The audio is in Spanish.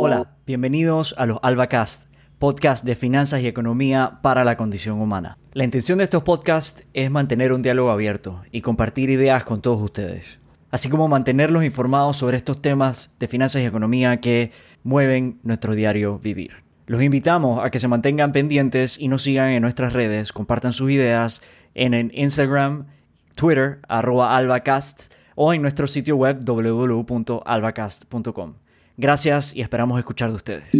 Hola, bienvenidos a los AlbaCast, podcast de finanzas y economía para la condición humana. La intención de estos podcasts es mantener un diálogo abierto y compartir ideas con todos ustedes, así como mantenerlos informados sobre estos temas de finanzas y economía que mueven nuestro diario vivir. Los invitamos a que se mantengan pendientes y nos sigan en nuestras redes, compartan sus ideas en el Instagram, Twitter, arroba albacast o en nuestro sitio web www.albacast.com. Gracias y esperamos escuchar de ustedes.